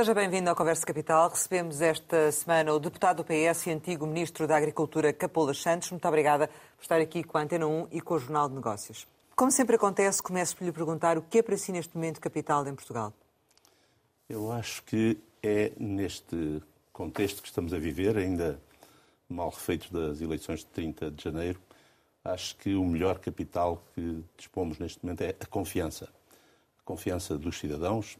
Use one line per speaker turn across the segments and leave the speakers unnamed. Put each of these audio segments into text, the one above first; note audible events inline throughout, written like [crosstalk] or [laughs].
Seja bem-vindo ao Conversa Capital. Recebemos esta semana o deputado do PS e antigo Ministro da Agricultura, Capolas Santos. Muito obrigada por estar aqui com a Antena 1 e com o Jornal de Negócios. Como sempre acontece, começo por lhe perguntar o que é para si neste momento capital em Portugal?
Eu acho que é neste contexto que estamos a viver, ainda mal refeitos das eleições de 30 de janeiro, acho que o melhor capital que dispomos neste momento é a confiança. A confiança dos cidadãos,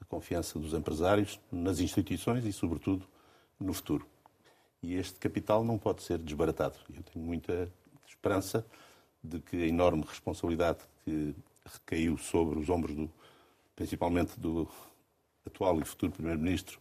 a confiança dos empresários nas instituições e, sobretudo, no futuro. E este capital não pode ser desbaratado. Eu tenho muita esperança de que a enorme responsabilidade que recaiu sobre os ombros, do, principalmente do atual e futuro Primeiro-Ministro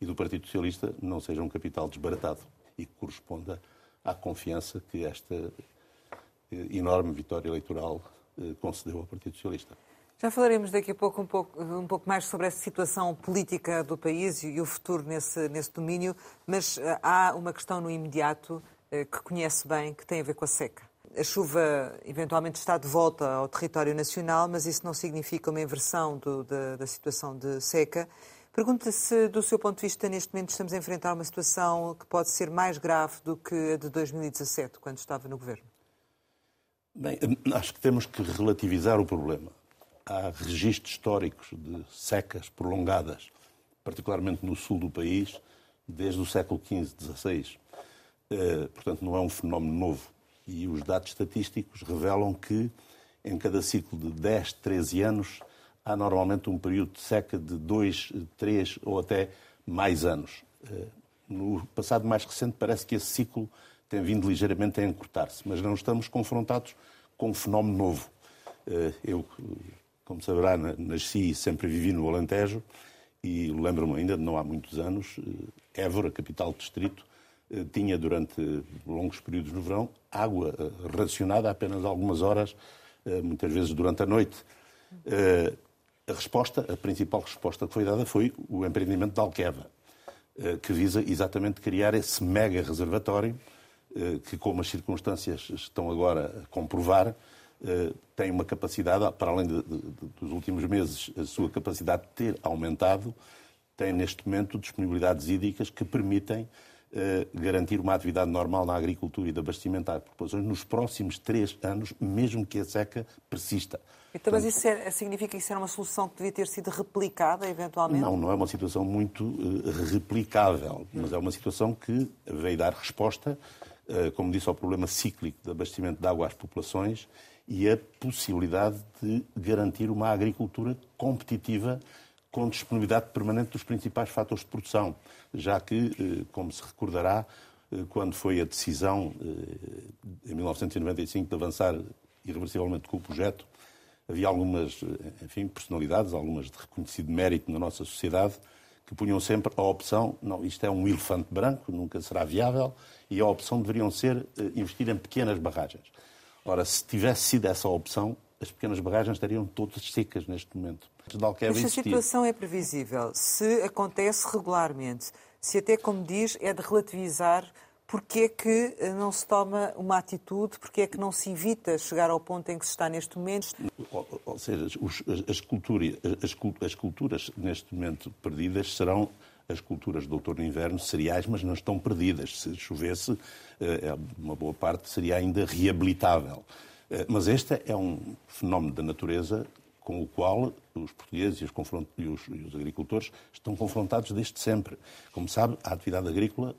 e do Partido Socialista, não seja um capital desbaratado e que corresponda à confiança que esta eh, enorme vitória eleitoral eh, concedeu ao Partido Socialista.
Já falaremos daqui a pouco um, pouco um pouco, mais sobre essa situação política do país e o futuro nesse, nesse domínio, mas uh, há uma questão no imediato uh, que conhece bem, que tem a ver com a seca. A chuva eventualmente está de volta ao território nacional, mas isso não significa uma inversão do, da, da situação de seca. Pergunta se, do seu ponto de vista, neste momento estamos a enfrentar uma situação que pode ser mais grave do que a de 2017, quando estava no governo.
Bem, acho que temos que relativizar o problema há registros históricos de secas prolongadas, particularmente no sul do país, desde o século XV, XVI. Eh, portanto, não é um fenómeno novo. E os dados estatísticos revelam que em cada ciclo de 10, 13 anos há normalmente um período de seca de 2, 3 ou até mais anos. Eh, no passado mais recente parece que esse ciclo tem vindo ligeiramente a encurtar-se, mas não estamos confrontados com um fenómeno novo. Eh, eu como saberá, nasci e sempre vivi no Alentejo e lembro-me ainda, não há muitos anos, eh, Évora, capital do distrito, eh, tinha durante longos períodos no verão água eh, racionada apenas algumas horas, muitas vezes durante a noite. A resposta, a principal resposta que foi dada foi o empreendimento da Alqueva, que visa exatamente criar esse mega reservatório que, como as circunstâncias estão agora a comprovar, tem uma capacidade, para além de, de, dos últimos meses, a sua capacidade de ter aumentado, tem neste momento disponibilidades hídricas que permitem eh, garantir uma atividade normal na agricultura e de abastecimento às populações nos próximos três anos, mesmo que a seca persista.
Então, mas isso é, significa que isso era uma solução que devia ter sido replicada, eventualmente?
Não, não é uma situação muito uh, replicável, mas é uma situação que veio dar resposta, uh, como disse, ao problema cíclico de abastecimento de água às populações e a possibilidade de garantir uma agricultura competitiva com disponibilidade permanente dos principais fatores de produção, já que, eh, como se recordará, eh, quando foi a decisão eh, em 1995 de avançar irreversivelmente com o projeto, havia algumas enfim, personalidades, algumas de reconhecido mérito na nossa sociedade, que punham sempre a opção, não, isto é um elefante branco, nunca será viável, e a opção deveriam ser investir em pequenas barragens. Ora, se tivesse sido essa a opção, as pequenas barragens estariam todas secas neste momento.
Mas se a situação é previsível, se acontece regularmente, se até, como diz, é de relativizar porque é que eh, não se toma uma atitude, porque é que não se evita chegar ao ponto em que se está neste momento?
Ou, ou seja, os, as, culturas, as, as, culturas neste momento perdidas serão as culturas do outono e inverno cereais, mas não estão perdidas. Se chovesse, eh, é uma boa parte seria ainda reabilitável. Eh, mas este é um fenómeno da natureza com o qual os portugueses e os, e os, e os agricultores estão confrontados desde sempre. Como sabe, a atividade agrícola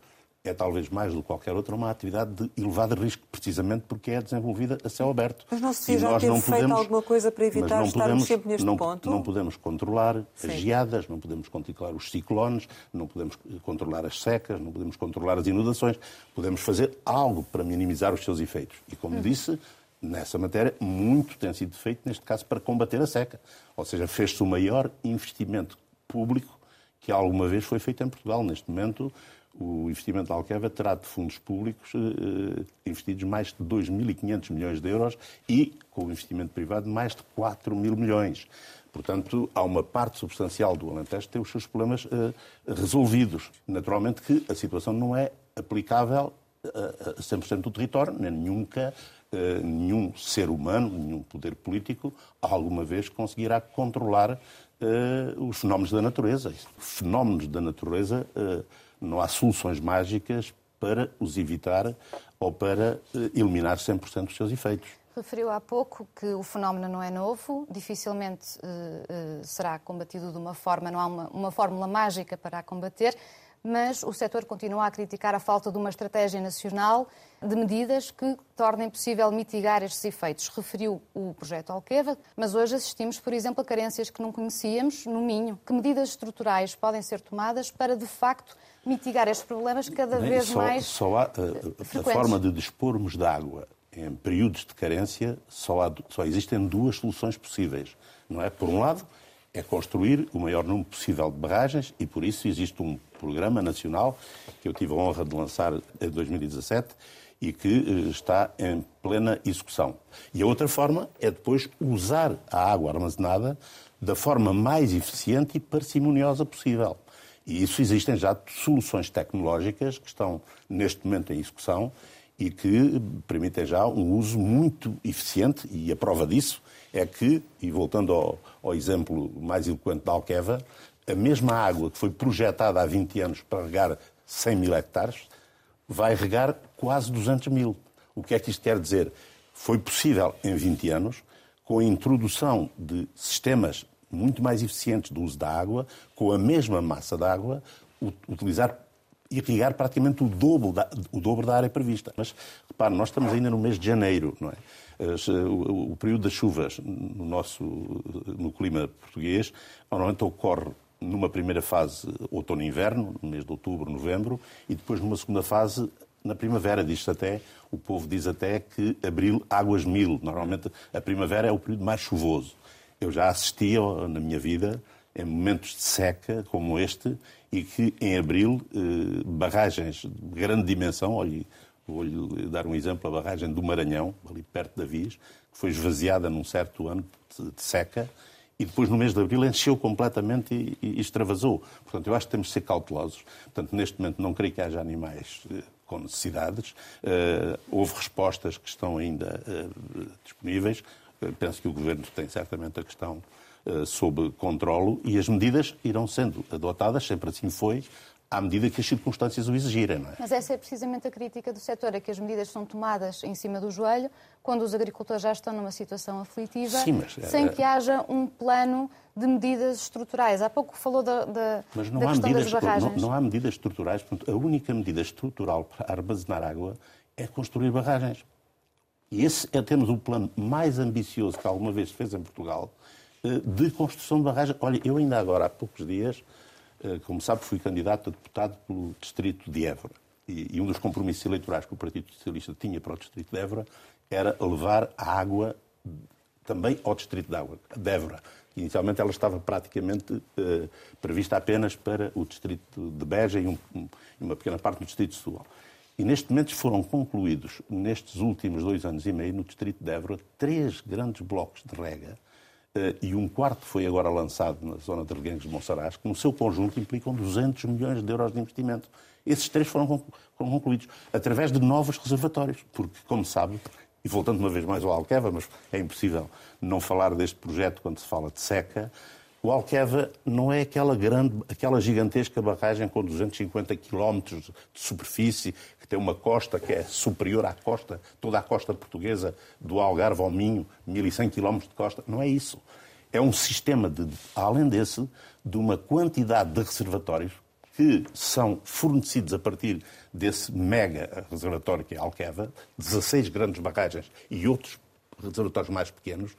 é talvez mais do que qualquer outra uma atividade de elevado risco, precisamente porque é desenvolvida a céu aberto.
Mas não se já ter feito podemos, alguma coisa para evitar estarmos podemos, sempre neste
não,
ponto?
Não podemos controlar Sim. as geadas, não podemos controlar os ciclones, não podemos controlar as secas, não podemos controlar as inundações. Podemos fazer algo para minimizar os seus efeitos. E, como hum. disse, nessa matéria, muito tem sido feito, neste caso, para combater a seca. Ou seja, fez-se o maior investimento público que alguma vez foi feito em Portugal. Neste momento, o investimento da Alqueva terá de fundos públicos eh, investidos mais de 2.500 milhões de euros e, com o investimento privado, mais de 4 mil milhões. Portanto, há uma parte substancial do Alentejo que tem os seus problemas eh, resolvidos. Naturalmente que a situação não é aplicável a, a 100% do território, nem nunca eh, nenhum ser humano, nenhum poder político, alguma vez conseguirá controlar uh, os fenómenos da natureza. Fenómenos da natureza, uh, não há soluções mágicas para os evitar ou para uh, eliminar 100% dos seus efeitos.
Referiu há pouco que o fenómeno não é novo, dificilmente será combatido de uma forma, não há uma, uma fórmula mágica para a combater mas o setor continua a criticar a falta de uma estratégia nacional de medidas que tornem possível mitigar estes efeitos. Referiu o projeto Alqueva, mas hoje assistimos, por exemplo, a carências que não conhecíamos no Minho. Que medidas estruturais podem ser tomadas para, de facto, mitigar estes problemas cada Bem, vez
só,
mais
só há, a, eh, a forma de dispormos de água em períodos de carência, só, há, só existem duas soluções possíveis. Não é? Por um lado, é construir o maior número possível de barragens e, por isso, existe um programa nacional que eu tive a honra de lançar em 2017 e que eh, está em plena execução. E a outra forma é depois usar a água armazenada da forma mais eficiente e parcimoniosa possível. E isso existem já soluções tecnológicas que estão neste momento em execução e que permitem já um uso muito eficiente, e a prova disso é que, e voltando ao, ao exemplo mais eloquente da Alqueva, a mesma água que foi projetada há 20 anos para regar 100 mil hectares vai regar quase 200 mil. O que é que isto quer dizer? Foi possível, em 20 anos, com a introdução de sistemas muito mais eficientes do uso da água, com a mesma massa de água, utilizar irrigar praticamente o dobro, da, o dobro da área prevista. Mas, repare, nós estamos ainda no mês de janeiro, não é? O, o período das chuvas no nosso no clima português normalmente ocorre numa primeira fase outono inverno, no mês de outubro, novembro, e depois numa segunda fase na primavera. Diz até, o povo diz até que abril, águas mil. Normalmente a primavera é o período mais chuvoso. Eu já assisti na minha vida em momentos de seca como este e que em abril eh, barragens de grande dimensão, olhe, vou-lhe dar um exemplo, a barragem do Maranhão, ali perto da Viz, que foi esvaziada num certo ano de seca, e depois no mês de abril encheu completamente e, e, extravasou. Portanto, eu acho que temos de ser cautelosos. Portanto, neste momento não creio que haja animais eh, com necessidades. Uh, houve respostas que estão ainda uh, disponíveis. Uh, penso que o Governo tem certamente a questão sob controlo e as medidas irão sendo adotadas, sempre assim foi, à medida que as circunstâncias o exigirem. Não é?
Mas essa é precisamente a crítica do setor, é que as medidas são tomadas em cima do joelho, quando os agricultores já estão numa situação aflitiva, Sim, mas, sem é... que haja um plano de medidas estruturais. Há pouco falou da, da,
mas não
da
há
questão
medidas,
das barragens.
Não, não há medidas estruturais. Portanto, a única medida estrutural para armazenar água é construir barragens. E esse é, temos o plano mais ambicioso que alguma vez se fez em Portugal eh, de construção de barragens. Olha, eu ainda agora, há poucos dias, eh, como sabe, fui candidato a deputado pelo distrito de Évora. E, um dos compromissos eleitorais que o Partido Socialista tinha para o distrito de Évora era levar a água também ao distrito de, água, de Évora. Inicialmente ela estava praticamente eh, prevista apenas para o distrito de Beja e, um, um, uma pequena parte do distrito de Setúbal. E neste momento foram concluídos, nestes últimos dois anos e meio, no distrito de Évora, três grandes blocos de rega e um quarto foi agora lançado na zona de Reguengos de Monsaraz, que no seu conjunto implicam 200 milhões de euros de investimento. Esses três foram concluídos através de novos reservatórios, porque, como sabe, e voltando uma vez mais ao Alqueva, mas é impossível não falar deste projeto quando se fala de seca, o Alqueva não é aquela grande, aquela gigantesca barragem com 250 quilómetros de superfície, que tem uma costa que é superior à costa, toda a costa portuguesa, do Algarve ao Minho, 1.100 quilómetros de costa. Não é isso. É um sistema, de, além desse, de uma quantidade de reservatórios que são fornecidos a partir desse mega reservatório que é Alqueva, 16 grandes barragens e outros reservatórios mais pequenos,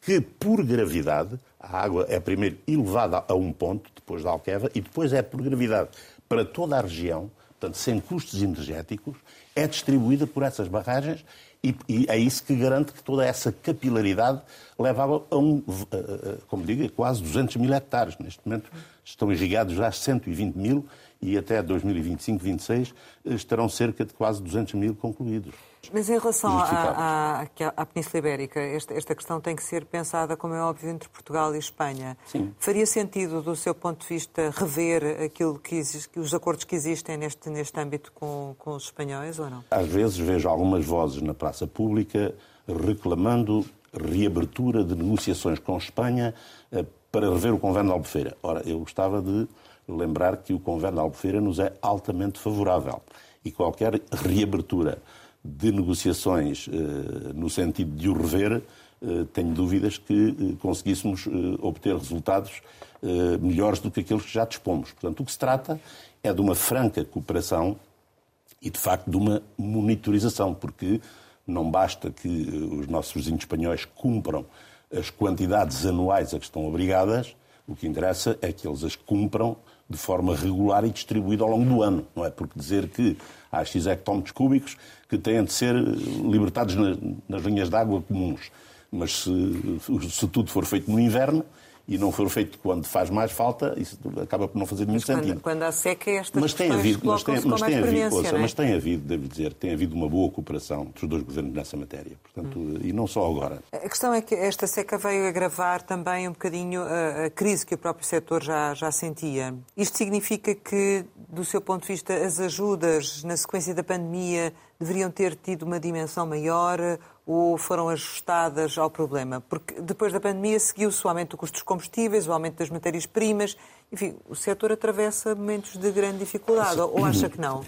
que, por gravidade, a água é primeiro elevada a um ponto, depois da Alqueva, e depois é por gravidade para toda a região, portanto, sem custos energéticos, é distribuída por essas barragens e, e, é isso que garante que toda essa capilaridade levava a um, como digo, quase 200 mil hectares. Neste momento estão irrigados já 120 mil e até 2025, 26 estarão cerca de quase 200 mil concluídos.
Mas em relação à, à, Península Ibérica, esta, esta, questão tem que ser pensada, como é óbvio, entre Portugal e Espanha.
Sim.
Faria sentido, do seu ponto de vista, rever aquilo que existe, os acordos que existem neste, neste âmbito com, com os espanhóis ou não?
Às vezes vejo algumas vozes na praça pública reclamando reabertura de negociações com Espanha eh, para rever o Convênio de Albufeira. Ora, eu gostava de lembrar que o Convênio de Albufeira nos é altamente favorável e qualquer reabertura de negociações eh, no sentido de o rever, eh, tenho dúvidas que eh, conseguíssemos obter resultados melhores do que aqueles que já dispomos. Portanto, o que se trata é de uma franca cooperação e, de facto, de uma monitorização, porque não basta que os nossos vizinhos espanhóis cumpram as quantidades anuais a que estão obrigadas, o que interessa é que eles as cumpram de forma regular e distribuída ao longo do ano. Não é porque dizer que há X hectómetros cúbicos que têm de ser libertados nas linhas de água comuns. Mas se, se tudo for feito no inverno, e não for feito quando faz mais falta, isso acaba por não fazer nenhum
mas quando,
sentido.
Quando há seca, estas
mas tem havido, mas tem, mas tem havido, ouça,
é?
mas tem havido, devo dizer, tem havido uma boa cooperação dos dois governos nessa matéria. Portanto, hum. e não só agora.
A questão é que esta seca veio agravar também um bocadinho a, a crise que o próprio setor já, já sentia. Isto significa que, do seu ponto de vista, as ajudas na sequência da pandemia deveriam ter tido uma dimensão maior ou foram ajustadas ao problema? Porque depois da pandemia seguiu-se o aumento do custo dos combustíveis, o aumento das matérias-primas. Enfim, o setor atravessa momentos de grande dificuldade, ou acha que não?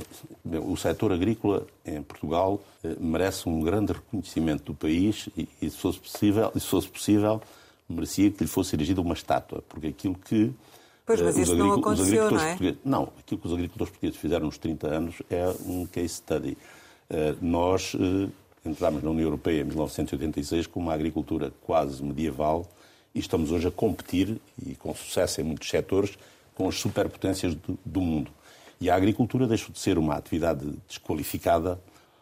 O setor agrícola em Portugal eh, merece um grande reconhecimento do país e, se fosse possível, se fosse possível merecia que lhe fosse erigida uma estátua, porque aquilo que
Pois, mas eh, isso não aconteceu, não é?
Não, aquilo que os agricultores portugueses fizeram nos 30 anos é um case study. Eh, nós Entramos na União Europeia em 1986 com uma agricultura quase medieval e estamos hoje a competir, e com sucesso em muitos setores, com as superpotências do, do mundo. E a agricultura deixou de ser uma atividade desqualificada.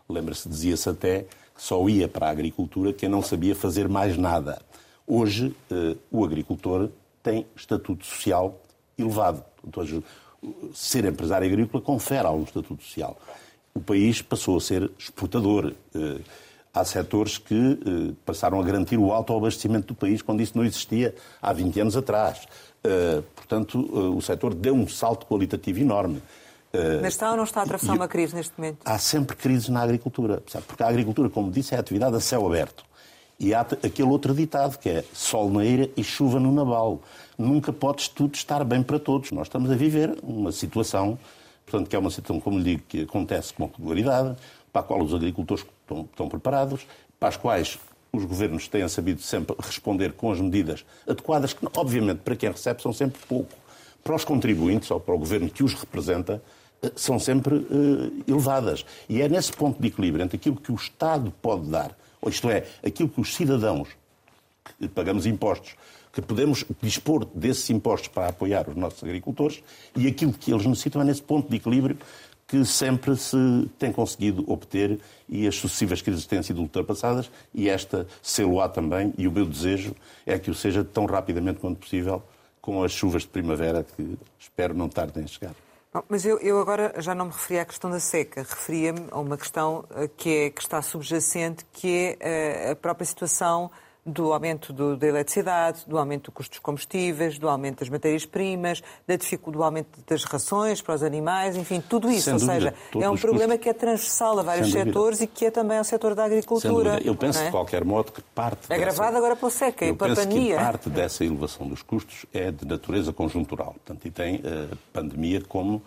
Lembra-se, dizia-se até que só ia para a agricultura quem não sabia fazer mais nada. Hoje, eh, o agricultor tem estatuto social elevado. Ser empresário agrícola confere algum estatuto social o país passou a ser exportador. Eh, há setores que eh, passaram a garantir o autoabastecimento do país quando isso não existia há 20 anos atrás. Eh, portanto, o setor deu um salto qualitativo enorme.
Mas está ou não está a atravessar uma crise neste momento?
Há sempre crises na agricultura. Porque a agricultura, como disse, é atividade a céu aberto. E há aquele outro ditado que é sol na eira e chuva no naval. Nunca pode tudo estar bem para todos. Nós estamos a viver uma situação Portanto, que é uma situação, como digo, que acontece com regularidade, para a qual os agricultores estão, estão preparados, para as quais os governos têm sabido sempre responder com as medidas adequadas, que, obviamente, para quem recebe, são sempre pouco. Para os contribuintes, ou para o governo que os representa, eh, são sempre uh, elevadas. E é nesse ponto de equilíbrio entre aquilo que o Estado pode dar, ou isto é, aquilo que os cidadãos, que pagamos impostos, que podemos dispor desses impostos para apoiar os nossos agricultores e aquilo que eles necessitam é nesse ponto de equilíbrio que sempre se tem conseguido obter e as sucessivas crises têm sido ultrapassadas e esta sê-lo-á também e o meu desejo é que o seja tão rapidamente quanto possível com as chuvas de primavera que espero não tardem a chegar.
Mas eu, eu, agora já não me referi à questão da seca, referia-me a uma questão eh, que, é, que está subjacente, que é eh, a própria situação do aumento do, da eletricidade, do aumento do custo dos combustíveis, do aumento das matérias-primas, do aumento das rações para os animais, enfim, tudo isso.
Sem
Ou
dúvida,
seja, é um problema que é transversal a vários setores e que é também ao setor da agricultura.
Eu penso,
é?
de qualquer modo, que parte.
É agravado agora pela seca
e
pela pandemia.
Que parte dessa elevação dos custos é de natureza conjuntural. Portanto, e tem a pandemia como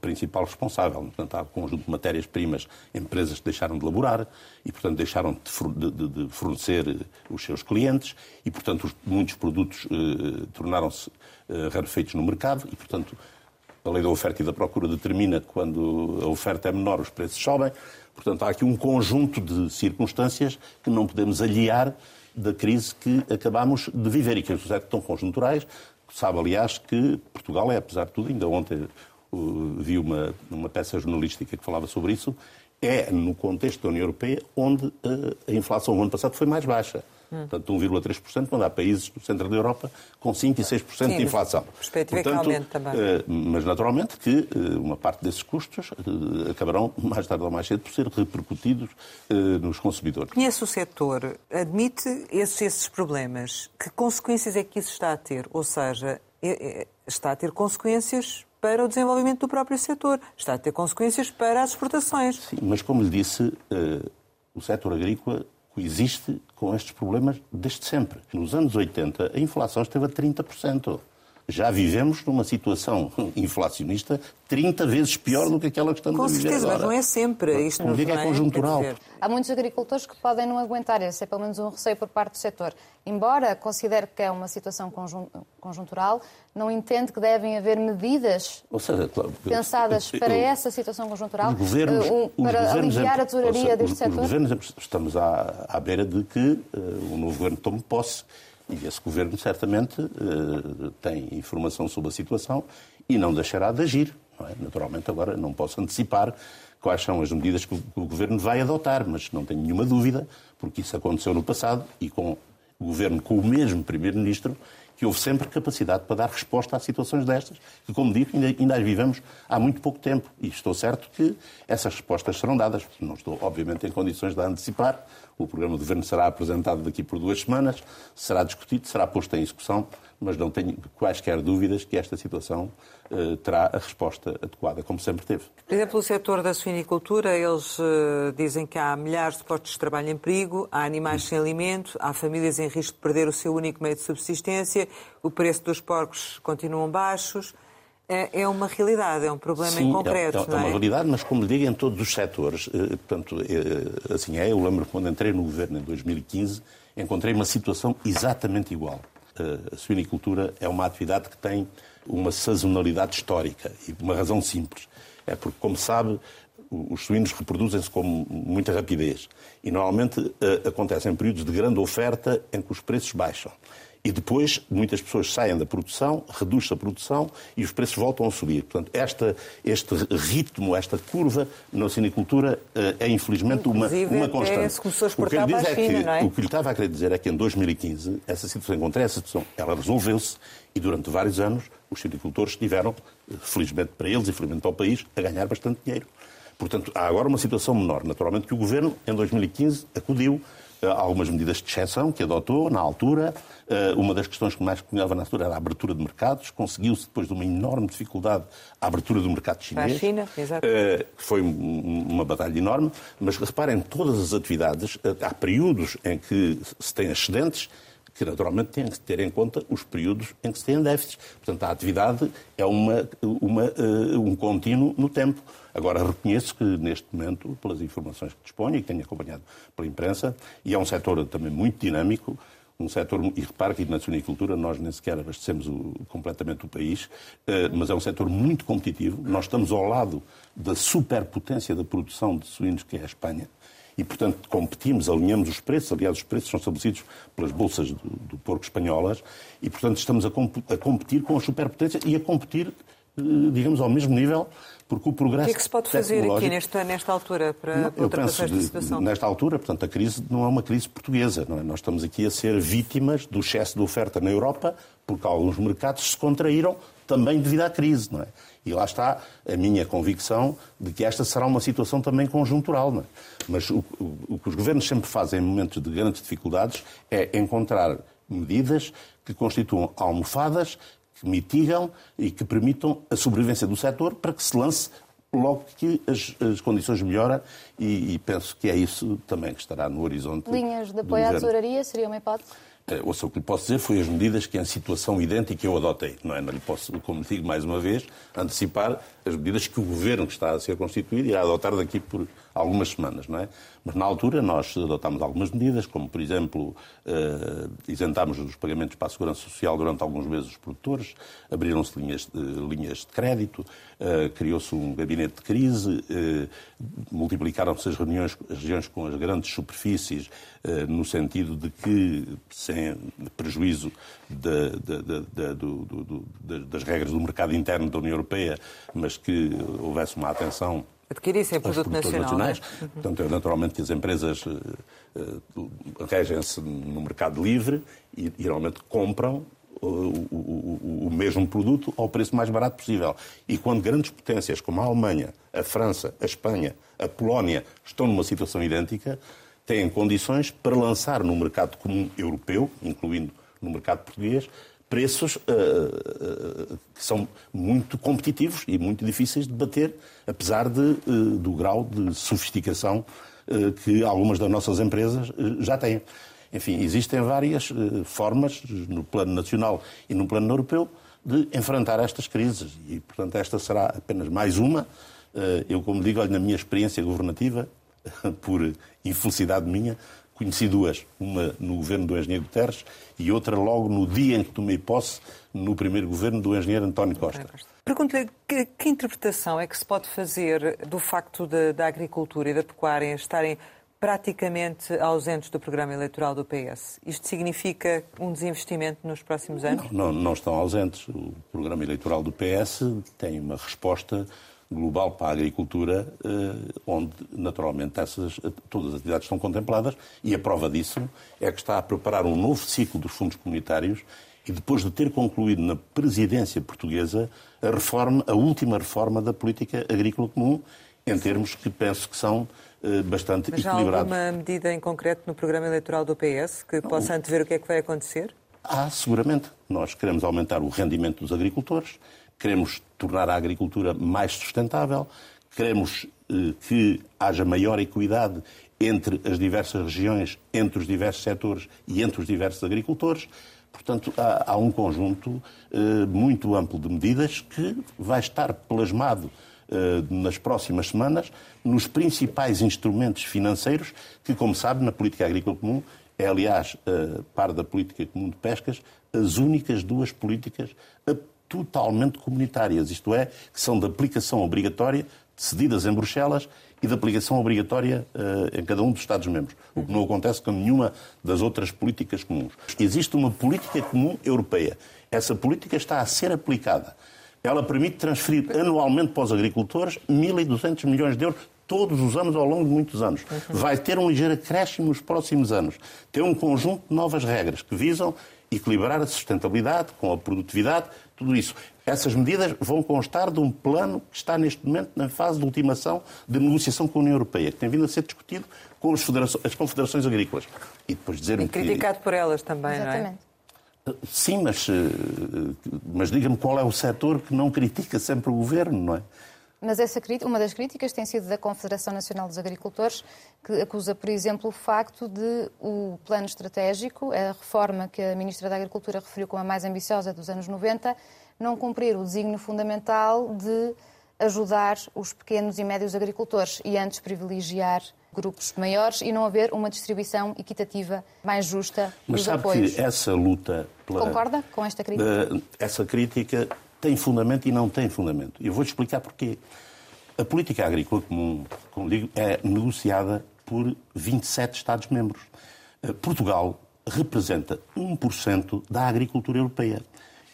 principal responsável. Portanto, há um conjunto de matérias-primas, empresas que deixaram de laborar e, portanto, deixaram de, de, de fornecer os seus clientes e, portanto, os, muitos produtos eh, tornaram-se eh, rarefeitos no mercado e, portanto, a lei da oferta e da procura determina que quando a oferta é menor os preços sobem. Portanto, há aqui um conjunto de circunstâncias que não podemos aliar da crise que acabamos de viver e que estão conjunturais. Sabe, aliás, que Portugal é, apesar de tudo, ainda ontem uh, vi uma, uma peça jornalística que falava sobre isso, é no contexto da União Europeia onde uh, a inflação no ano passado foi mais baixa. Hum. Portanto, 1,3%, quando há países do centro da Europa com 5% e 6% Sim, de inflação.
Perspectiva Portanto, é que também.
Uh, mas, naturalmente, que uh, uma parte desses custos acabarão, mais tarde ou mais cedo, por ser repercutidos nos consumidores.
Conhece o setor, admite esses, esses problemas. Que consequências é que isso está a ter? Ou seja, é, é, está a ter consequências para o desenvolvimento do próprio setor, está a ter consequências para as exportações.
Sim, mas como lhe disse, uh, o setor agrícola coexiste com estes problemas desde sempre. Nos anos 80, a inflação esteve a 30% já vivemos numa situação [laughs] inflacionista 30 vezes pior do que aquela que estamos
Com
a viver
certeza,
agora.
mas não é sempre. Isto
Como digo, é
não
conjuntural.
Quer dizer,
Há muitos agricultores que podem não aguentar, esse é pelo menos um receio por parte do setor. Embora considere que é uma situação conjun- conjuntural, não entende que devem haver medidas
Ou seja, claro,
pensadas
eu-
para
eu-
essa situação conjuntural,
Os governos,
eh, um- para aliviar a tesouraria deste
os,
setor?
Os governos, estamos à, à beira de que eh, o novo governo tome posse e esse governo certamente eh, tem informação sobre a situação e não deixará de agir. é? Naturalmente, agora não posso antecipar quais são as medidas que o governo vai adotar, mas não tenho nenhuma dúvida, porque isso aconteceu no passado e com o governo com o mesmo primeiro-ministro que houve sempre capacidade para dar resposta a situações destas, que, como digo, ainda, ainda as vivemos há muito pouco tempo. E estou certo que essas respostas serão dadas. Não estou, obviamente, em condições de antecipar. O programa de governo será apresentado daqui por duas semanas, será discutido, será posto em execução, mas não tenho quaisquer dúvidas que esta situação eh, terá a resposta adequada, como sempre teve.
Por exemplo, o setor da suinicultura, eles eh, dizem que há milhares de postos de trabalho em perigo, há animais sem alimento, há famílias em risco de perder o seu único meio de subsistência, o preço dos porcos continuam baixos. É, é uma realidade, é um problema em
Sim,
concreto,
é, é,
não
uma
é?
realidade, mas como lhe digo, em todos os setores, eh, portanto, eh, assim é, eu lembro que quando entrei no governo em 2015, encontrei uma situação exatamente igual. Eh, A suinicultura é uma atividade que tem uma sazonalidade histórica e por uma razão simples. É porque, como sabe, os suínos reproduzem-se com muita rapidez e normalmente eh, acontecem períodos de grande oferta em que os preços baixam. E depois muitas pessoas saem da produção, reduz-se a produção e os preços voltam a subir. Portanto, esta, este ritmo, esta curva na sinicultura eh, é infelizmente uma,
Inclusive,
uma
até
constante.
se começou a
o que eu
exportar
lhe diz
para a
é que,
China, é?
O que lhe estava a querer dizer é que em 2015 essa situação, encontrei essa situação, ela resolveu-se e durante vários anos os sinicultores estiveram, eh, felizmente para eles e felizmente para o país, a ganhar bastante dinheiro. Portanto, há agora uma situação menor. Naturalmente que o Governo, em 2015, acudiu eh, a algumas medidas de exceção que adotou na altura. Eh, Uma das questões que mais cunhava na altura era a abertura de mercados. Conseguiu-se, depois de uma enorme dificuldade, a abertura do mercado
Para a
chinês.
China, exato.
Eh, foi um- uma batalha enorme, mas reparem, todas as atividades, há períodos em que se tem excedentes, que naturalmente têm que ter em conta os períodos em que se tem déficits. Portanto, a atividade é uma, uma, eh, um contínuo no tempo. Agora, reconheço que neste momento, pelas informações que disponho e que tenho acompanhado pela imprensa, e é um setor também muito dinâmico, um setor, e repare que na suinicultura nós nem sequer abastecemos o- completamente o país, eh, mas é um setor muito competitivo. Nós estamos ao lado da superpotência da produção de suínos, que é a Espanha, e, portanto, competimos, alinhamos os preços. Aliás, os preços são estabelecidos pelas bolsas do, do porco espanholas, e, portanto, estamos a, comp- a competir com a superpotência e a competir, digamos, ao mesmo nível, porque o
O
progresso
que é que se pode fazer aqui nesta, nesta altura para,
não,
para ultrapassar esta situação?
nesta altura, portanto, a crise não é uma crise portuguesa. Não é? Nós estamos aqui a ser vítimas do excesso de oferta na Europa, porque alguns mercados se contraíram também devido à crise. Não é? E lá está a minha convicção de que esta será uma situação também conjuntural. Não é? Mas o, o- o que os governos sempre fazem em momentos de grandes dificuldades é encontrar medidas que constituam almofadas que mitigam e que permitam a sobrevivência do setor para que se lance logo que as, as condições melhoram e, e penso que é isso também que estará no horizonte.
Linhas de apoio à tesouraria seria uma hipótese?
Eh, Ouça, o que lhe posso dizer foi as medidas que, em situação idêntica, eu adotei. Não, é? não lhe posso, como lhe digo mais uma vez, antecipar as medidas que o governo que está a ser constituído irá adotar daqui por algumas semanas. Não é? Mas, na altura, nós adotámos algumas medidas, como, por exemplo, eh, isentámos dos pagamentos para a Segurança Social durante alguns meses os produtores, abriram-se linhas, de- linhas de crédito, eh, criou-se um gabinete de crise, eh, multiplicaram-se as reuniões, as reuniões com as grandes superfícies, no sentido de que, sem prejuízo da- da- da- do- do- do- das regras do mercado interno da União Europeia, mas que houvesse uma atenção
Adquirissem
aos
produto nacional. é?
nacionais. Portanto, é naturalmente que as empresas eh, eh, regem-se no mercado livre e, e geralmente compram o, o- o- o mesmo produto ao preço mais barato possível. E quando grandes potências como a Alemanha, a França, a Espanha, a Polónia estão numa situação idêntica, têm condições para lançar no mercado comum europeu, incluindo no mercado português, preços eh, eh, que são muito competitivos e muito difíceis de bater, apesar de, eh, do grau de sofisticação que algumas das nossas empresas já têm. Enfim, existem várias formas, no plano nacional e no plano europeu, de enfrentar estas crises. E, portanto, esta será apenas mais uma. Eu, como digo, olho na minha experiência governativa, [laughs] por infelicidade minha, conheci duas. Uma no governo do engenheiro Guterres e outra logo no dia em que tomei posse no primeiro governo do engenheiro António Costa.
Pergunto-lhe que, que, interpretação é que se pode fazer do facto de, da agricultura e da pecuária estarem praticamente ausentes do programa eleitoral do PS. Isto significa um desinvestimento nos próximos anos?
Não, não, não estão ausentes. O programa eleitoral do PS tem uma resposta global para a agricultura, eh, onde naturalmente essas, todas as atividades estão contempladas e a prova disso é que está a preparar um novo ciclo dos fundos comunitários e depois de ter concluído na presidência portuguesa a reforma, a última reforma da política agrícola comum, em termos que penso que são eh, bastante
Mas
equilibrados.
Mas há alguma medida em concreto no programa eleitoral do PS que Não. possa antever o que é que vai acontecer?
Há, seguramente. Nós queremos aumentar o rendimento dos agricultores, queremos tornar a agricultura mais sustentável, queremos eh, que haja maior equidade entre as diversas regiões, entre os diversos setores e entre os diversos agricultores. Portanto, há, há um conjunto eh, muito amplo de medidas que vai estar plasmado eh, nas próximas semanas nos principais instrumentos financeiros que, como sabe, na política agrícola comum é, aliás, eh, par da política comum de pescas, as únicas duas políticas totalmente comunitárias, isto é, que são de aplicação obrigatória, decididas em Bruxelas e de aplicação obrigatória uh, em cada um dos Estados-membros, o que não acontece com nenhuma das outras políticas comuns. Existe uma política comum europeia. Essa política está a ser aplicada. Ela permite transferir anualmente para os agricultores 1.200 milhões de euros todos os anos ao longo de muitos anos. Vai ter um ligeiro acréscimo nos próximos anos. Tem um conjunto de novas regras que visam equilibrar a sustentabilidade com a produtividade, tudo isso. Essas medidas vão constar de um plano que está neste momento na fase de ultimação de negociação com a União Europeia, que tem vindo a ser discutido com as, as confederações agrícolas.
E depois dizer E criticado que... por elas também, Exatamente.
não é? Sim, mas, eh, mas diga-me qual é o setor que não critica sempre o governo, não é?
Mas essa, uma das críticas tem sido da Confederação Nacional dos Agricultores, que acusa, por exemplo, o facto de o plano estratégico, a reforma que a Ministra da Agricultura referiu como a mais ambiciosa dos anos 90, não cumprir o desígnio fundamental de ajudar os pequenos e médios agricultores e antes privilegiar grupos maiores e não haver uma distribuição equitativa mais justa
Mas
dos apoios.
Mas sabe que essa luta...
Pela, Concorda com esta crítica?
Essa crítica tem fundamento e não tem fundamento. Eu vou-te explicar porquê. A política agrícola comum, como digo, é negociada por 27 Estados-membros. Eh, Portugal representa 1% da agricultura europeia.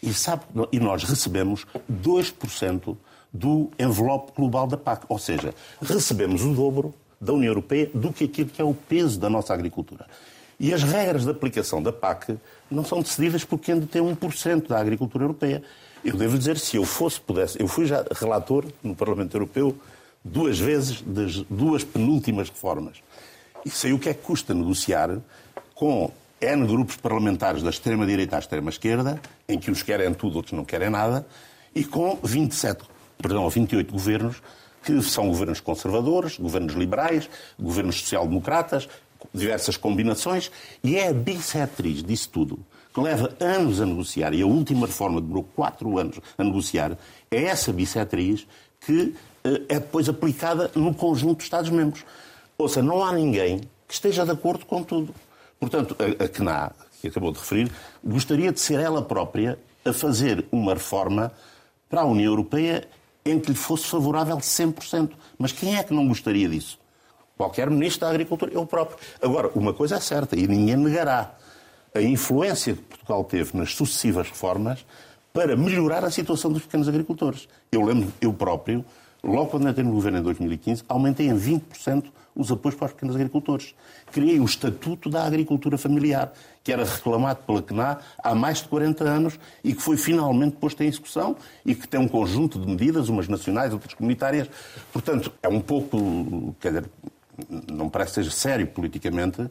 E, sabe, e nós recebemos 2% do envelope global da PAC. Ou seja, recebemos o dobro da União Europeia do que aquilo que é o peso da nossa agricultura. E as regras de aplicação da PAC não são decididas por quem detém 1% da agricultura europeia. Eu devo dizer, se eu fosse, pudesse, eu fui já relator no Parlamento Europeu duas vezes das duas penúltimas reformas. E sei o que é que custa negociar com N grupos parlamentares da extrema-direita à extrema-esquerda, em que uns querem tudo, outros não querem nada, e com 27, perdão, 28 governos, que são governos conservadores, governos liberais, governos social-democratas, diversas combinações, e é a bissetriz disso tudo que leva anos a negociar, e a última reforma demorou quatro anos a negociar, é essa bissetriz que eh, é depois aplicada no conjunto dos Estados-membros. Ou seja, não há ninguém que esteja de acordo com tudo. Portanto, a, CNA, que acabou de referir, gostaria de ser ela própria a fazer uma reforma para a União Europeia em que lhe fosse favorável 100%. Mas quem é que não gostaria disso? Qualquer ministro da Agricultura, eu próprio. Agora, uma coisa é certa, e ninguém negará a influência que Portugal teve nas sucessivas reformas para melhorar a situação dos pequenos agricultores. Eu lembro, eu próprio, logo quando entrei no governo em 2015, aumentei em 20% os apoios para os pequenos agricultores. Criei o Estatuto da Agricultura Familiar, que era reclamado pela CNA há mais de 40 anos e que foi finalmente posto em execução e que tem um conjunto de medidas, umas nacionais, outras comunitárias. Portanto, é um pouco, quer dizer, não parece ser sério politicamente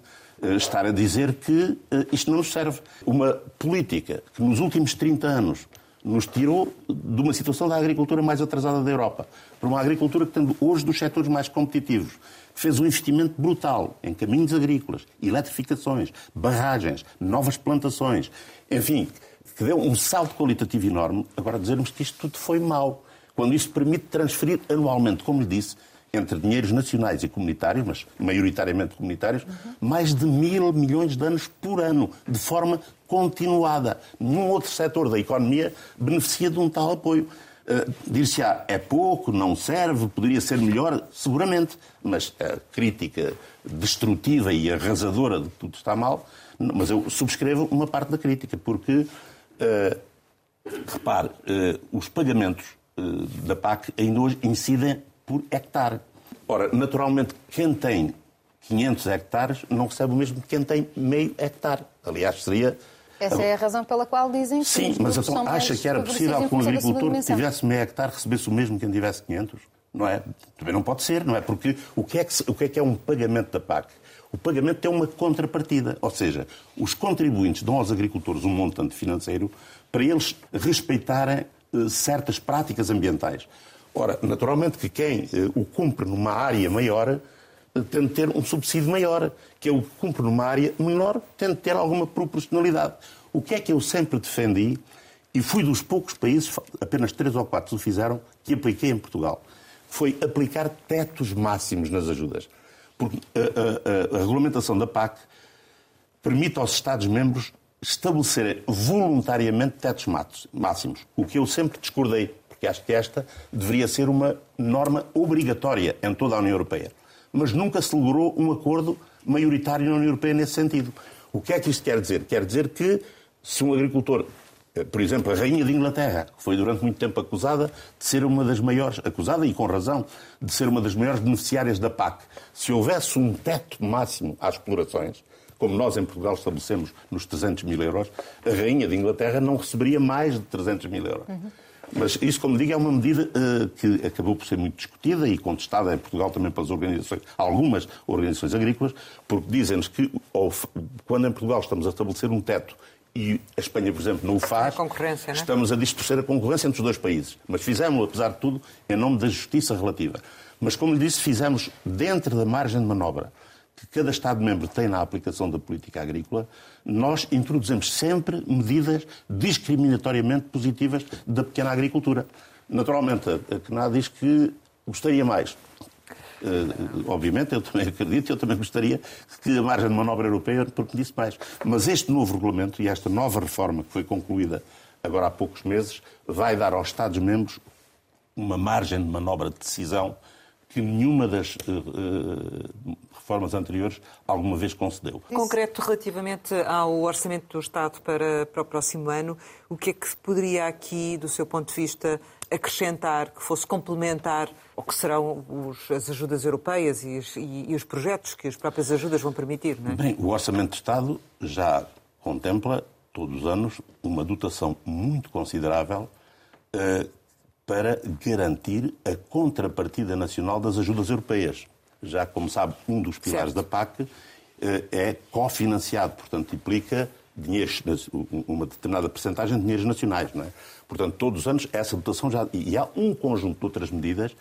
estar a dizer que eh, isto não nos serve. Uma política que nos últimos 30 anos nos tirou de uma situação da agricultura mais atrasada da Europa para uma agricultura que, tendo hoje dos setores mais competitivos, fez um investimento brutal em caminhos agrícolas, eletrificações, barragens, novas plantações, enfim, que deu um salto qualitativo enorme. Agora, dizermos que isto tudo foi mau, quando isso permite transferir anualmente, como lhe disse, entre dinheiros nacionais e comunitários, mas maioritariamente comunitários, uhum. mais de mil milhões de anos por ano, de forma continuada. Nenhum outro setor da economia beneficia de um tal apoio. Uh, Dir-se-á, é pouco, não serve, poderia ser melhor, seguramente, mas a crítica destrutiva e arrasadora de que tudo está mal, mas eu subscrevo uma parte da crítica, porque, uh, repare, uh, os pagamentos da PAC ainda hoje incidem por hectare. Ora, naturalmente, quem tem 500 hectares não recebe o mesmo que quem tem meio hectare. Aliás, seria.
Essa é a razão pela qual dizem que.
Sim, mas então acha que era possível que um agricultor que tivesse meio hectare recebesse o mesmo que quem tivesse 500? Não é? Também não pode ser, não é? Porque o que é que, o que, é, que é um pagamento da PAC? O pagamento tem uma contrapartida, ou seja, os contribuintes dão aos agricultores um montante financeiro para eles respeitarem eh, certas práticas ambientais. Ora, naturalmente que quem eh, o cumpre numa área maior eh, tem de ter um subsídio maior, que é o cumpre numa área menor tem de ter alguma proporcionalidade. O que é que eu sempre defendi, e fui dos poucos países, apenas três ou quatro o fizeram, que apliquei em Portugal, foi aplicar tetos máximos nas ajudas. Porque a, a, a regulamentação da PAC permite aos Estados-membros estabelecerem voluntariamente tetos máximos, o que eu sempre discordei acho que esta deveria ser uma norma obrigatória em toda a União Europeia. Mas nunca se logrou um acordo maioritário na União Europeia nesse sentido. O que é que isto quer dizer? Quer dizer que se um agricultor, eh, por exemplo, a Rainha de Inglaterra, que foi durante muito tempo acusada de ser uma das maiores, acusada e com razão, de ser uma das maiores beneficiárias da PAC, se houvesse um teto máximo às explorações, como nós em Portugal estabelecemos nos 300 mil euros, a Rainha de Inglaterra não receberia mais de 300 mil euros. Uhum. Mas isso, como digo, é uma medida uh, que acabou por ser muito discutida e contestada em Portugal também pelas organizações, algumas organizações agrícolas, porque dizem-nos que ou, quando em Portugal estamos a estabelecer um teto e a Espanha, por exemplo, não o faz,
a é?
estamos a distorcer a concorrência entre os dois países. Mas fizemos, apesar de tudo, em nome da justiça relativa. Mas, como lhe disse, fizemos dentro da margem de manobra que cada Estado-membro tem na aplicação da política agrícola, nós introduzimos sempre medidas discriminatoriamente positivas da pequena agricultura. Naturalmente, a CNA diz que gostaria mais. Uh, obviamente, eu também acredito, eu também gostaria que a margem de manobra europeia permitisse mais. Mas este novo regulamento e esta nova reforma que foi concluída agora há poucos meses vai dar aos Estados-membros uma margem de manobra de decisão que nenhuma das uh, reformas anteriores alguma vez concedeu.
Concreto, relativamente ao orçamento do Estado para, para o próximo ano, o que é que poderia aqui, do seu ponto de vista, acrescentar, que fosse complementar ao que serão os, as ajudas europeias e, e, e, os projetos que as próprias ajudas vão permitir? Não é?
Bem, o Orçamento de Estado já contempla, todos os anos, uma dotação muito considerável uh, para garantir a contrapartida nacional das ajudas europeias. Já, como sabe, um dos pilares certo. da PAC eh, é cofinanciado, portanto, implica dinheiros, uma determinada percentagem de dinheiros nacionais. Não é? Portanto, todos os anos, essa dotação já. E há um conjunto de outras medidas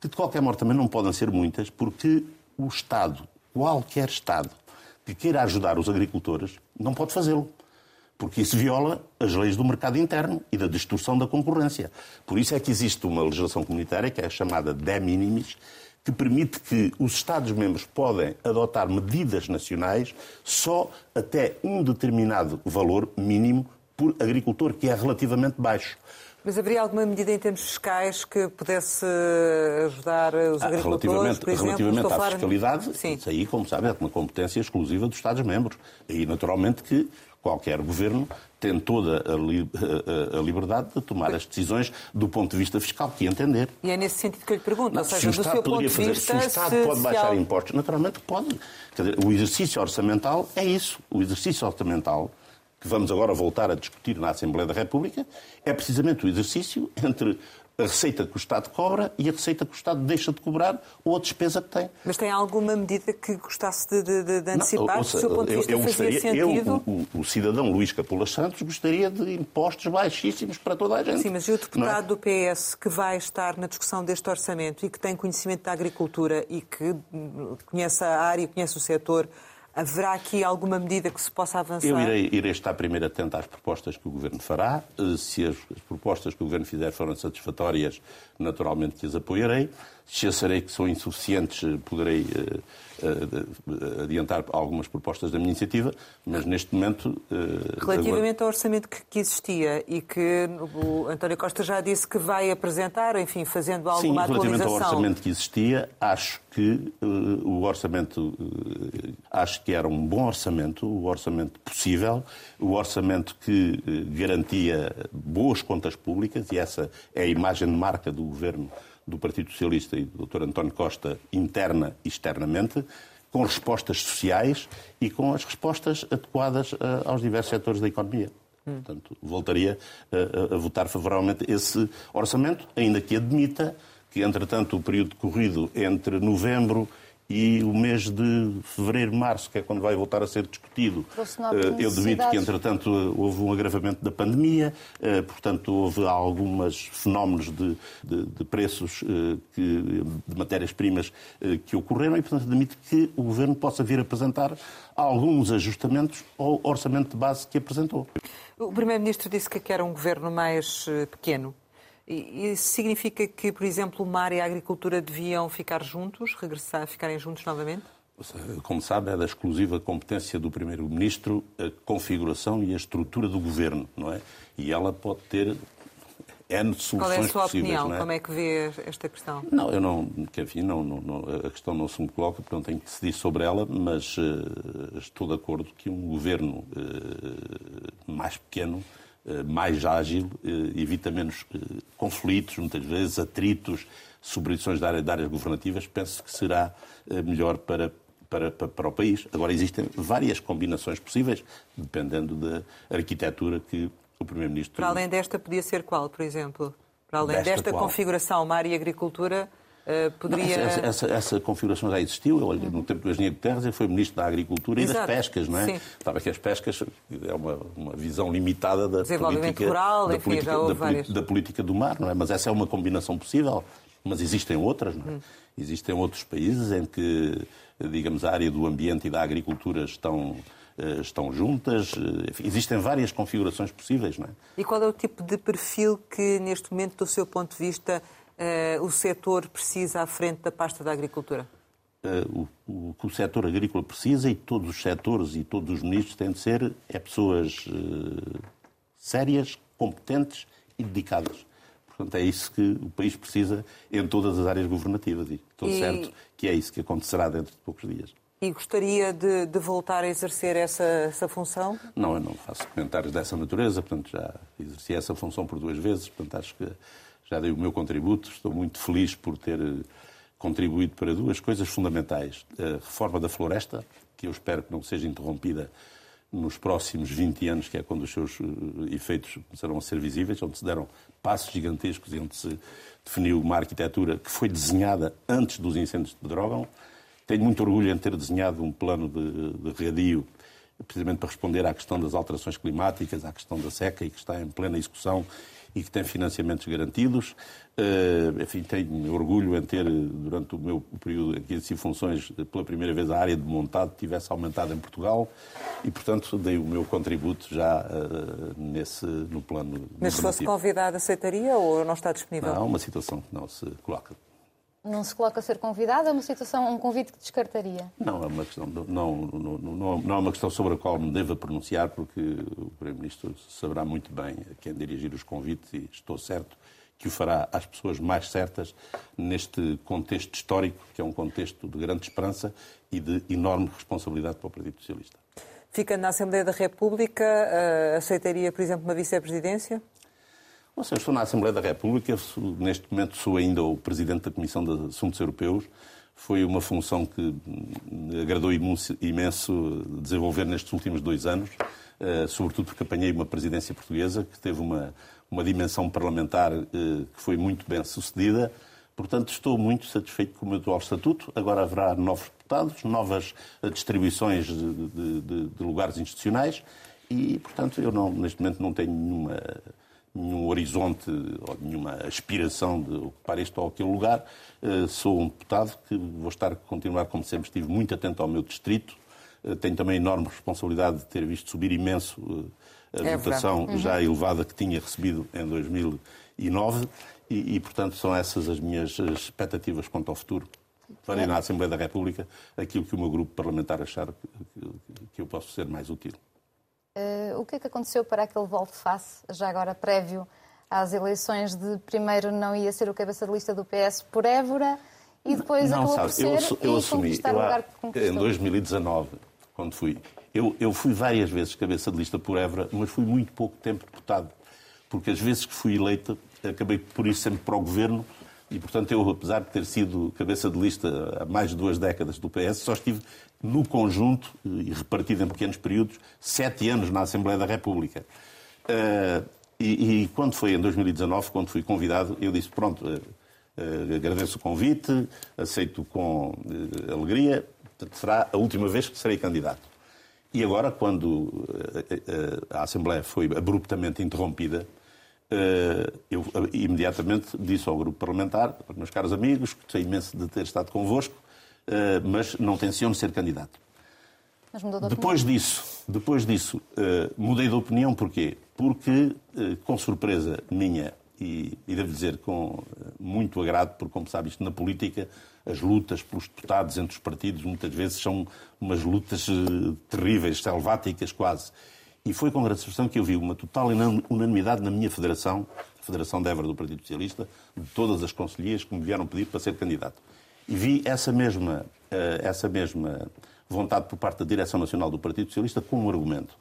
que, de qualquer modo, também não podem ser muitas, porque o Estado, qualquer Estado, que queira ajudar os agricultores, não pode fazê-lo porque isso viola as leis do mercado interno e da distorção da concorrência. Por isso é que existe uma legislação comunitária, que é chamada de minimis, que permite que os Estados-membros podem adotar medidas nacionais só até um determinado valor mínimo por agricultor, que é relativamente baixo.
Mas haveria alguma medida em termos fiscais que pudesse ajudar os ah, agricultores,
relativamente, por exemplo? Relativamente à fiscalidade, Sim. isso aí, como sabe, é uma competência exclusiva dos Estados-membros. E, naturalmente, que qualquer governo tem toda a, li a, liberdade de tomar as decisões do ponto de vista fiscal que entender.
E é nesse sentido que eu lhe pergunto.
Não,
ou seja,
se o Estado poderia fazer, se o Estado pode baixar impostos, naturalmente pode. Dizer, o exercício orçamental é isso. O exercício orçamental, que vamos agora voltar a discutir na Assembleia da República, é precisamente o exercício entre a receita que o Estado cobra e a receita que o Estado deixa de cobrar ou a despesa que tem.
Mas tem alguma medida que gostasse de, de, de antecipar? Não, ouça, do seu ponto de vista,
eu, eu
gostaria,
sentido? Eu, o, o, cidadão Luís Capula Santos gostaria de impostos baixíssimos para toda a gente.
Sim, mas e o deputado é? do PS que vai estar na discussão deste orçamento e que tem conhecimento da agricultura e que conhece a área, conhece o setor, Haverá aqui alguma medida que se possa avançar?
Eu irei, irei, estar primeiro atento às propostas que o Governo fará. Eh, se as, as propostas que o Governo fizer forem satisfatórias, naturalmente que as apoiarei. Se acharei que são insuficientes, eh, poderei uh, uh, adiantar algumas propostas da minha iniciativa, mas neste momento.
Uh, Relativamente agora... ao orçamento que, que, existia e que o António Costa já disse que vai apresentar, enfim, fazendo alguma
Sim,
relativamente
ao orçamento que existia, acho que o orçamento. acho que era um bom orçamento, o orçamento possível, o orçamento que garantia boas contas públicas, e essa é a imagem de marca do governo do Partido Socialista e do Dr. António Costa interna e externamente, com respostas sociais e com as respostas adequadas uh, aos diversos setores da economia. Hum. Portanto, voltaria uh, a votar favoravelmente esse orçamento, ainda que admita que, entretanto, o período corrido entre novembro e o mês de fevereiro, março, que é quando vai voltar a ser discutido. Eh, eu devido que, entretanto, houve um agravamento da pandemia, eh, portanto, houve alguns fenómenos de, de, de preços eh, que, de matérias-primas que ocorreram e, portanto, admito que o Governo possa vir apresentar alguns ajustamentos ao orçamento de base que apresentou.
O Primeiro-Ministro disse que era um governo mais pequeno. Isso significa que, por exemplo, o mar e a agricultura deviam ficar juntos, regressar, ficarem juntos novamente?
Como sabe, é da exclusiva competência do Primeiro-Ministro a configuração e a estrutura do Governo, não é? E ela pode ter N soluções Qual é a
sua
possíveis,
opinião? É? Como é que vê esta questão?
Não, eu não, que, enfim, não, não, não, a questão não se me coloca, porque não tenho que decidir sobre ela, mas uh, estou de acordo que um governo uh, mais pequeno mais ágil, eh, evita menos eh, conflitos, muitas vezes, atritos, subvenções de, área, de áreas governativas, penso que será melhor para, para, para, o país. Agora, existem várias combinações possíveis, dependendo da arquitetura que o Primeiro-Ministro...
Para além desta, podia ser qual, por exemplo? Para além desta, desta configuração, mar e agricultura, poderia...
Não, essa, essa, essa, configuração já existiu. Eu, no tempo do engenheiro Guterres, ele foi Ministro da Agricultura Exato. e das Pescas, não é? Sim. Estava que as pescas é uma, uma visão limitada da política,
rural,
da,
enfim,
política,
da,
da, política do mar, não é? Mas essa é uma combinação possível. Mas existem outras, não é? Hum. Existem outros países em que, digamos, a área do ambiente e da agricultura estão eh, estão juntas. Eh, existem várias configurações possíveis. Não é?
E qual é o tipo de perfil que, neste momento, do seu ponto de vista, uh, o setor precisa à frente da pasta da agricultura?
Uh, o, o, que o setor agrícola precisa e todos os setores e todos os ministros têm de ser é pessoas uh, sérias, competentes e dedicadas. Portanto, é isso que o país precisa em todas as áreas governativas e estou e... certo que é isso que acontecerá dentro de poucos dias.
E gostaria de, de voltar a exercer essa, essa, função?
Não, eu não faço comentários dessa natureza, portanto já exerci essa função por duas vezes, portanto acho que já dei o meu contributo, estou muito feliz por ter eh, contribuído para duas coisas fundamentais. A reforma da floresta, que eu espero que não seja interrompida nos próximos 20 anos, que é quando os seus eh, efeitos começarão a ser visíveis, onde se deram passos gigantescos e onde se definiu uma arquitetura que foi desenhada antes dos incêndios de Drogão. Tenho muito orgulho em ter desenhado um plano de, de regadio precisamente para responder à questão das alterações climáticas, à questão da seca e que está em plena execução e que tem financiamentos garantidos. Uh, enfim, tenho orgulho em ter, durante o meu período em que exerci funções, pela primeira vez a área de montado tivesse aumentado em Portugal e, portanto, dei o meu contributo já uh, nesse, no plano.
Mas se fosse convidado, aceitaria ou não está disponível?
Não, é uma situação que não se coloca
não se coloca a ser convidado? É uma situação, um convite que descartaria?
Não, é uma questão, não, não, não, não é uma questão sobre a qual me deva pronunciar, porque o Primeiro-Ministro saberá muito bem a quem dirigir os convites e estou certo que o fará às pessoas mais certas neste contexto histórico, que é um contexto de grande esperança e de enorme responsabilidade para o Partido Socialista.
Ficando na Assembleia da República, eh, aceitaria, por exemplo, uma vice-presidência?
Eu estou na Assembleia da República, neste momento sou ainda o Presidente da Comissão de Assuntos Europeus. Foi uma função que me agradou imenso desenvolver nestes últimos dois anos, eh, sobretudo porque apanhei uma presidência portuguesa que teve uma, uma dimensão parlamentar que foi muito bem sucedida. Portanto, estou muito satisfeito com o meu atual estatuto. Agora haverá novos deputados, novas distribuições de, de, de, de lugares institucionais e, portanto, eu não, neste momento não tenho nenhuma, nenhum horizonte ou nenhuma aspiração de ocupar este ou aquele lugar. Uh, sou um deputado que vou estar, continuar como sempre estive, muito atento ao meu distrito. Uh, tenho também enorme responsabilidade de ter visto subir imenso uh, a é votação uhum. já elevada que tinha recebido em 2009 e, e, portanto, são essas as minhas expectativas quanto ao futuro. Farei na Assembleia da República aquilo que o meu grupo parlamentar achar que, que eu posso ser mais útil.
Uh, o que é que aconteceu para aquele volte-face, já agora prévio às eleições, de primeiro não ia ser o cabeça de lista do PS por Évora e depois
não,
acabou
sabe,
por ser
eu, eu assumi, eu, lugar que Em 2019, quando fui, eu, eu fui várias vezes cabeça de lista por Évora, mas fui muito pouco tempo deputado, porque as vezes que fui eleito acabei por ir sempre para o governo e, portanto, eu, apesar de ter sido cabeça de lista há mais de duas décadas do PS, só estive no conjunto, e repartido em pequenos períodos, sete anos na Assembleia da República. Uh, e, e, quando foi em 2019, quando fui convidado, eu disse: pronto, uh, agradeço o convite, aceito com alegria, será a última vez que serei candidato. E agora, quando a Assembleia foi abruptamente interrompida, eh, eu eh, imediatamente disse ao grupo parlamentar, aos meus caros amigos, que gostei imenso de ter estado convosco, eh, mas não tenciono ser candidato. De depois disso, depois disso, mudei de opinião porquê? Porque, com surpresa minha, e, e devo dizer com muito agrado, porque, como sabe, isto na política, as lutas pelos deputados entre os partidos muitas vezes são umas lutas terríveis, selváticas quase. E foi com grande satisfação que eu vi uma total unanimidade na minha federação, a Federação de Évora do Partido Socialista, de todas as conselheiras que me vieram pedir para ser candidato. E vi essa mesma, eh, essa mesma vontade por parte da Direção Nacional do Partido Socialista com um argumento.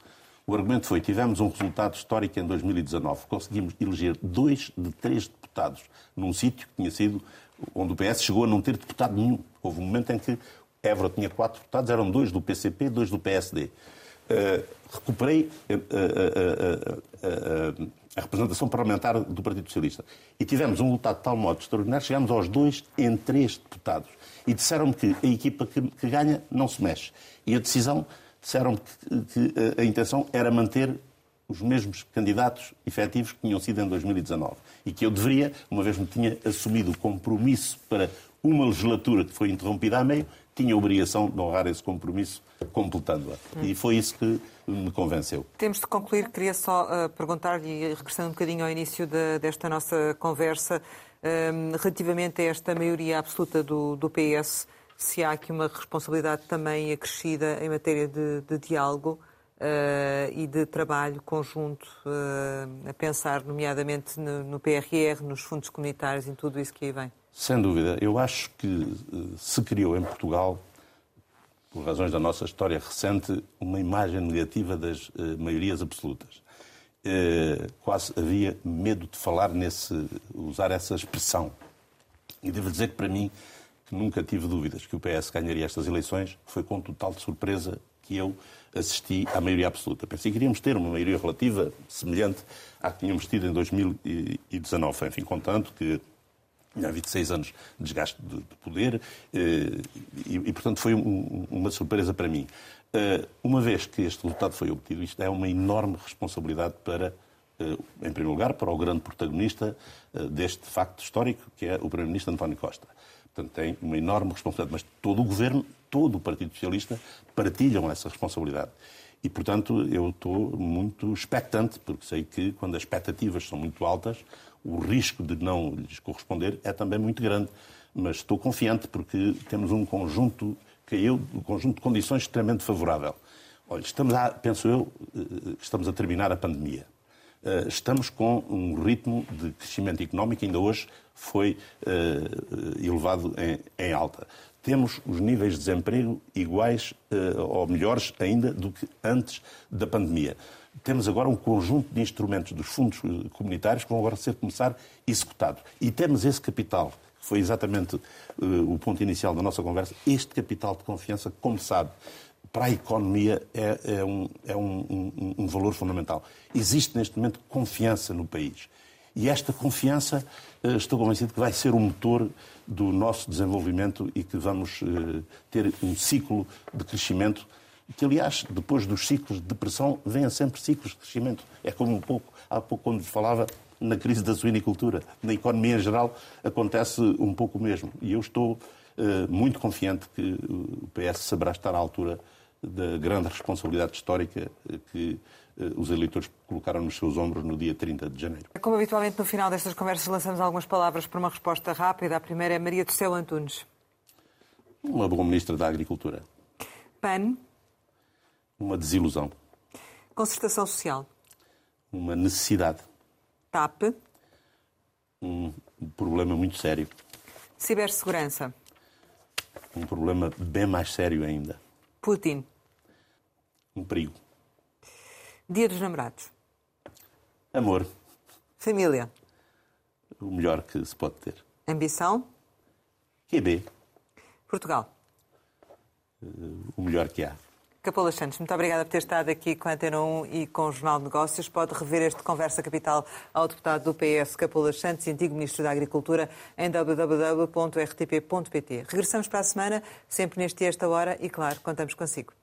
O argumento foi: tivemos um resultado histórico em 2019. Conseguimos eleger dois de três deputados num sítio que tinha sido onde o PS chegou a não ter deputado nenhum. Houve um momento em que Évora tinha quatro deputados, eram dois do PCP, dois do PSD. Uh, recuperei a, a, representação parlamentar do Partido Socialista. E tivemos um resultado de tal modo extraordinário, chegámos aos dois em três deputados. E disseram-me que a equipa que, que, ganha não se mexe. E a decisão, disseram-me que, que a intenção era manter os mesmos candidatos efetivos que tinham sido em 2019. E que eu deveria, uma vez me tinha assumido o compromisso para uma legislatura que foi interrompida a meio, tinha a obrigação de honrar esse compromisso completando-a. Hum. E foi isso que me convenceu.
Temos de concluir. Queria só uh, perguntar-lhe, regressando um bocadinho ao início de, desta nossa conversa, uh, relativamente a esta maioria absoluta do, do, PS, se há aqui uma responsabilidade também acrescida em matéria de, de diálogo uh, e de trabalho conjunto, a pensar nomeadamente no, no PRR, nos fundos comunitários, em tudo isso que aí vem.
Sem dúvida. Eu acho que se criou em Portugal, por razões da nossa história recente, uma imagem negativa das uh, maiorias absolutas. Uh, quase havia medo de falar nesse, usar essa expressão. E devo dizer que para mim, que nunca tive dúvidas que o PS ganharia estas eleições, foi com total surpresa que eu assisti à maioria absoluta. Pensei que iríamos ter uma maioria relativa semelhante à que tínhamos tido em 2019. Enfim, contanto que havido seis anos de desgaste de, de poder eh, e, e, portanto, foi um, uma surpresa para mim. Uh, uma vez que este resultado foi obtido, isto é uma enorme responsabilidade para, uh, em primeiro lugar, para o grande protagonista deste facto histórico, que é o Primeiro-Ministro António Costa. Portanto, tem uma enorme responsabilidade, mas todo o Governo, todo o Partido Socialista partilham essa responsabilidade. E, portanto, eu estou muito expectante, porque sei que quando as expectativas são muito altas, o risco de não lhes corresponder é também muito grande. Mas estou confiante porque temos um conjunto, que eu, um conjunto de condições extremamente favorável. Olha, estamos a, penso eu, eh, estamos a terminar a pandemia. Eh, estamos com um ritmo de crescimento económico, ainda hoje foi uh, elevado em, alta. Temos os níveis de desemprego iguais uh, ou melhores ainda do que antes da pandemia temos agora um conjunto de instrumentos dos fundos eh, comunitários que vão agora ser começar executados. E temos esse capital, que foi exatamente uh, o ponto inicial da nossa conversa, este capital de confiança, como sabe, para a economia é, é, um, é um, um, um, valor fundamental. Existe neste momento confiança no país. E esta confiança, eh, estou convencido que vai ser o motor do nosso desenvolvimento e que vamos eh, ter um ciclo de crescimento que, aliás, depois dos ciclos de depressão, vêm sempre ciclos de crescimento. É como um pouco, há pouco quando falava na crise da suinicultura. Na economia em geral acontece um pouco o mesmo. E eu estou uh, muito confiante que o PS saberá estar à altura da grande responsabilidade histórica que uh, os eleitores colocaram nos seus ombros no dia 30 de janeiro.
Como habitualmente no final destas conversas lançamos algumas palavras para uma resposta rápida. A primeira é Maria do Céu Antunes.
Uma boa ministra da Agricultura.
PAN.
Uma desilusão.
Concertação social.
Uma necessidade.
TAP.
Um problema muito sério.
Cibersegurança.
Um problema bem mais sério ainda.
Putin.
Um perigo.
Dia dos namorados.
Amor.
Família.
O melhor que se pode ter.
Ambição.
QB.
Portugal.
O melhor que há.
Capola Santos, muito obrigada por ter estado aqui com a Antena 1 e com o Jornal de Negócios. Pode rever este Conversa Capital ao deputado do PS, Capola Santos, antigo Ministro da Agricultura, em www.rtp.pt. Regressamos para a semana, sempre neste e esta hora, e claro, contamos consigo.